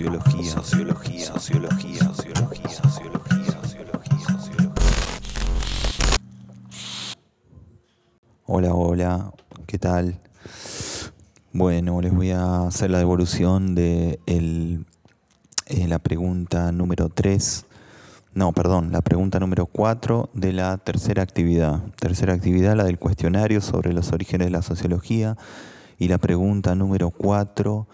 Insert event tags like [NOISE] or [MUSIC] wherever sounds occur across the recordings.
sociología, sociología, sociología, sociología, sociología, sociología, sociología. Hola, hola, ¿qué tal? Bueno, les voy a hacer la devolución de el, eh, la pregunta número 3 no, perdón, la pregunta número 4 de la tercera actividad. Tercera actividad, la del cuestionario sobre los orígenes de la sociología. Y la pregunta número 4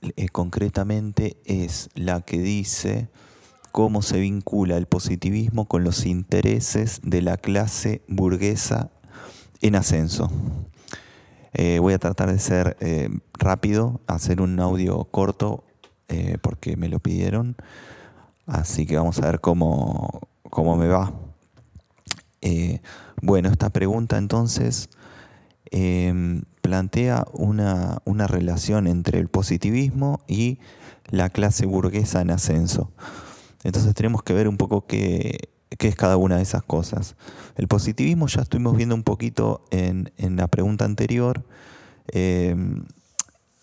eh, concretamente es la que dice cómo se vincula el positivismo con los intereses de la clase burguesa en ascenso. Eh, voy a tratar de ser eh, rápido, hacer un audio corto porque me lo pidieron. Así que vamos a ver cómo, me va. Bueno, esta pregunta entonces em, plantea una, relación entre el positivismo y la clase burguesa en ascenso. Entonces tenemos que ver un poco qué, es cada una de esas cosas. El positivismo ya estuvimos viendo un poquito en, la pregunta anterior em,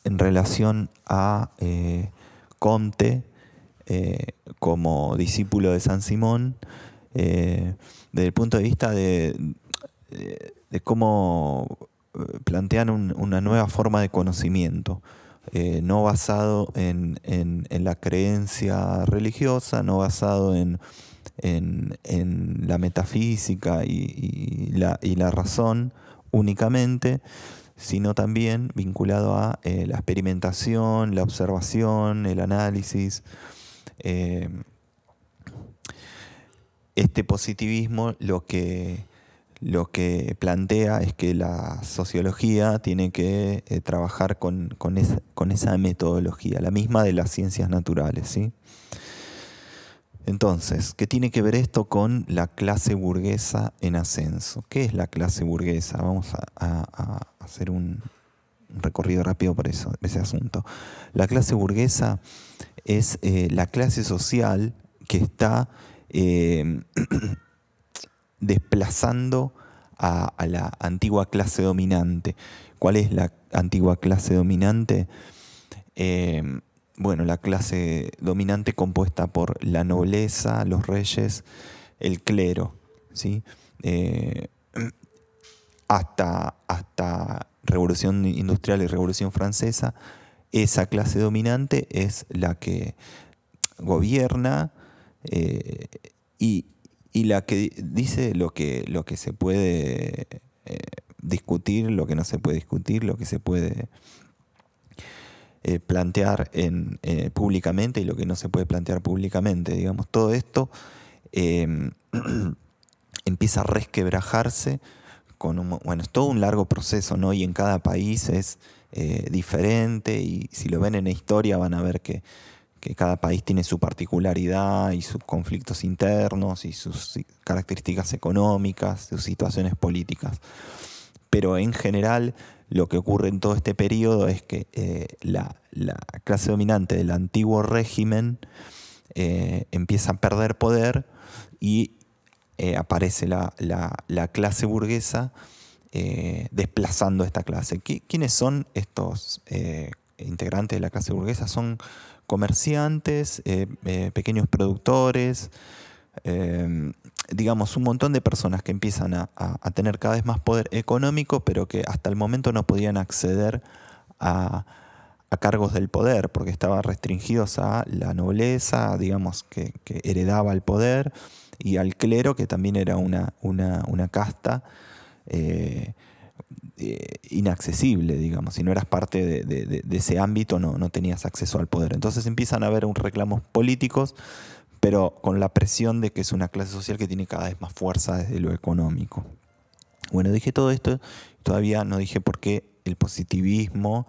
en relación a eh, Comte eh, como discípulo de San Simón, eh, desde el punto de vista de, cómo eh, plantean una nueva forma de conocimiento, no basado en, la creencia religiosa, no basado en, la metafísica y, la, razón únicamente, sino también vinculado a la experimentación, la observación, el análisis, eh, este positivismo lo que, lo que plantea es que la sociología tiene que eh, trabajar con, esa, metodología, la misma de las ciencias naturales. ¿sí? Entonces, ¿qué tiene que ver esto con la clase burguesa en ascenso? ¿Qué es la clase burguesa? Vamos a, hacer un, recorrido rápido por eso, ese asunto. La clase burguesa es eh, la clase social que está eh, [CLEARS THROAT] desplazando a, la antigua clase dominante. ¿Cuál es la antigua clase dominante? Eh, bueno, la clase dominante compuesta por la nobleza, los reyes, el clero, ¿sí? hasta, hasta Revolución Industrial y Revolución Francesa, esa clase dominante es la que gobierna eh, y, la que dice lo que, lo que se puede eh, discutir, lo que no se puede discutir, lo que se puede eh, plantear en, públicamente y lo que no se puede plantear públicamente. Digamos, todo esto em, [CLEARS THROAT] empieza a resquebrajarse con un, bueno, es todo un largo proceso, ¿no? Y en cada país es eh, diferente y si lo ven en la historia van a ver que, cada país tiene su particularidad y sus conflictos internos y sus características económicas, sus situaciones políticas. Pero en general lo que ocurre en todo este periodo es que eh, la, clase dominante del antiguo régimen eh, empieza a perder poder y aparece la, la, clase burguesa eh, desplazando esta clase. ¿Quiénes son estos eh, integrantes de la clase burguesa? Son comerciantes, eh, pequeños productores, digamos, un montón de personas que empiezan a, tener cada vez más poder económico, pero que hasta el momento no podían acceder a, cargos del poder, porque estaban restringidos a la nobleza, digamos, que, heredaba el poder, y al clero, que también era una, una casta eh, eh, inaccesible, digamos. Si no eras parte de, ese ámbito, no, no, tenías acceso al poder. Entonces empiezan a haber un reclamos políticos, pero con la presión de que es una clase social que tiene cada vez más fuerza desde lo económico. Bueno, dije todo esto, todavía no dije por qué el positivismo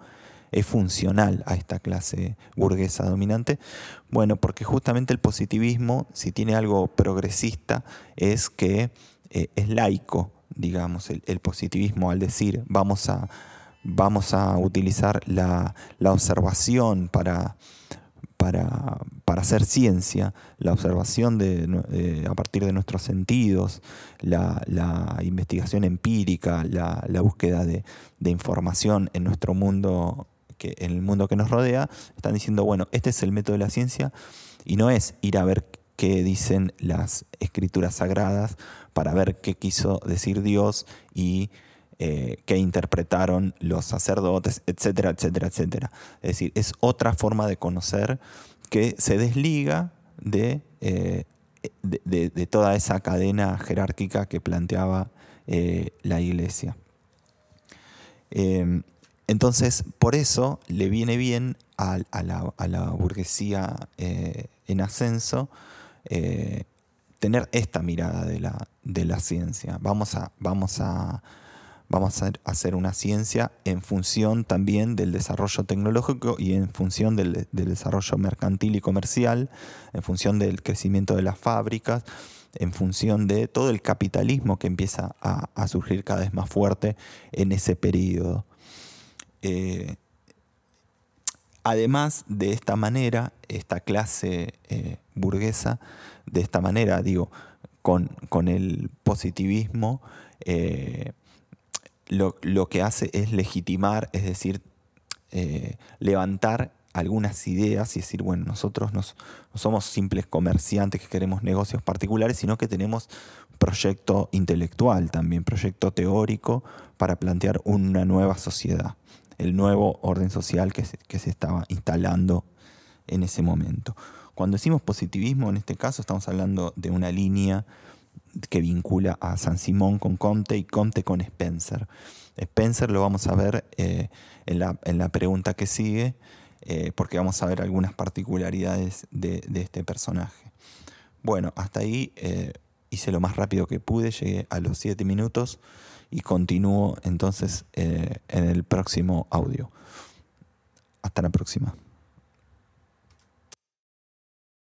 es funcional a esta clase burguesa dominante? Bueno, porque justamente el positivismo, si tiene algo progresista, es que eh, es laico, digamos, el, positivismo al decir vamos a, vamos a utilizar la, observación para, para, hacer ciencia, la observación de, a partir de nuestros sentidos, la, investigación empírica, la, búsqueda de, información en nuestro mundo que en el mundo que nos rodea están diciendo, bueno, este es el método de la ciencia y no es ir a ver qué dicen las escrituras sagradas para ver qué quiso decir Dios y eh, qué interpretaron los sacerdotes, etcétera, etcétera, etcétera. Es decir, es otra forma de conocer que se desliga de, eh, de, toda esa cadena jerárquica que planteaba eh, la iglesia. Em, entonces, por eso le viene bien a, la, burguesía en ascenso tener esta mirada de la, de la ciencia. Vamos a, vamos a vamos a hacer una ciencia en función también del desarrollo tecnológico y en función del, desarrollo mercantil y comercial, en función del crecimiento de las fábricas, en función de todo el capitalismo que empieza a, surgir cada vez más fuerte en ese periodo. Eh, además, de esta manera, esta clase eh, burguesa, de esta manera, digo, con, el positivismo, eh, lo, que hace es legitimar, es decir, eh, levantar algunas ideas y decir, bueno, nosotros no somos simples comerciantes que queremos negocios particulares, sino que tenemos proyecto intelectual también, proyecto teórico para plantear una nueva sociedad, el nuevo orden social que que se estaba instalando en ese momento. Cuando decimos positivismo, en este caso estamos hablando de una línea que vincula a San Simón con Comte y Comte con Spencer. Spencer lo vamos a ver eh, en, la, pregunta que sigue, eh, porque vamos a ver algunas particularidades de, este personaje. Bueno, hasta ahí eh, hice lo más rápido que pude, llegué a los 7 minutos y continúo entonces en el próximo audio. Hasta la próxima.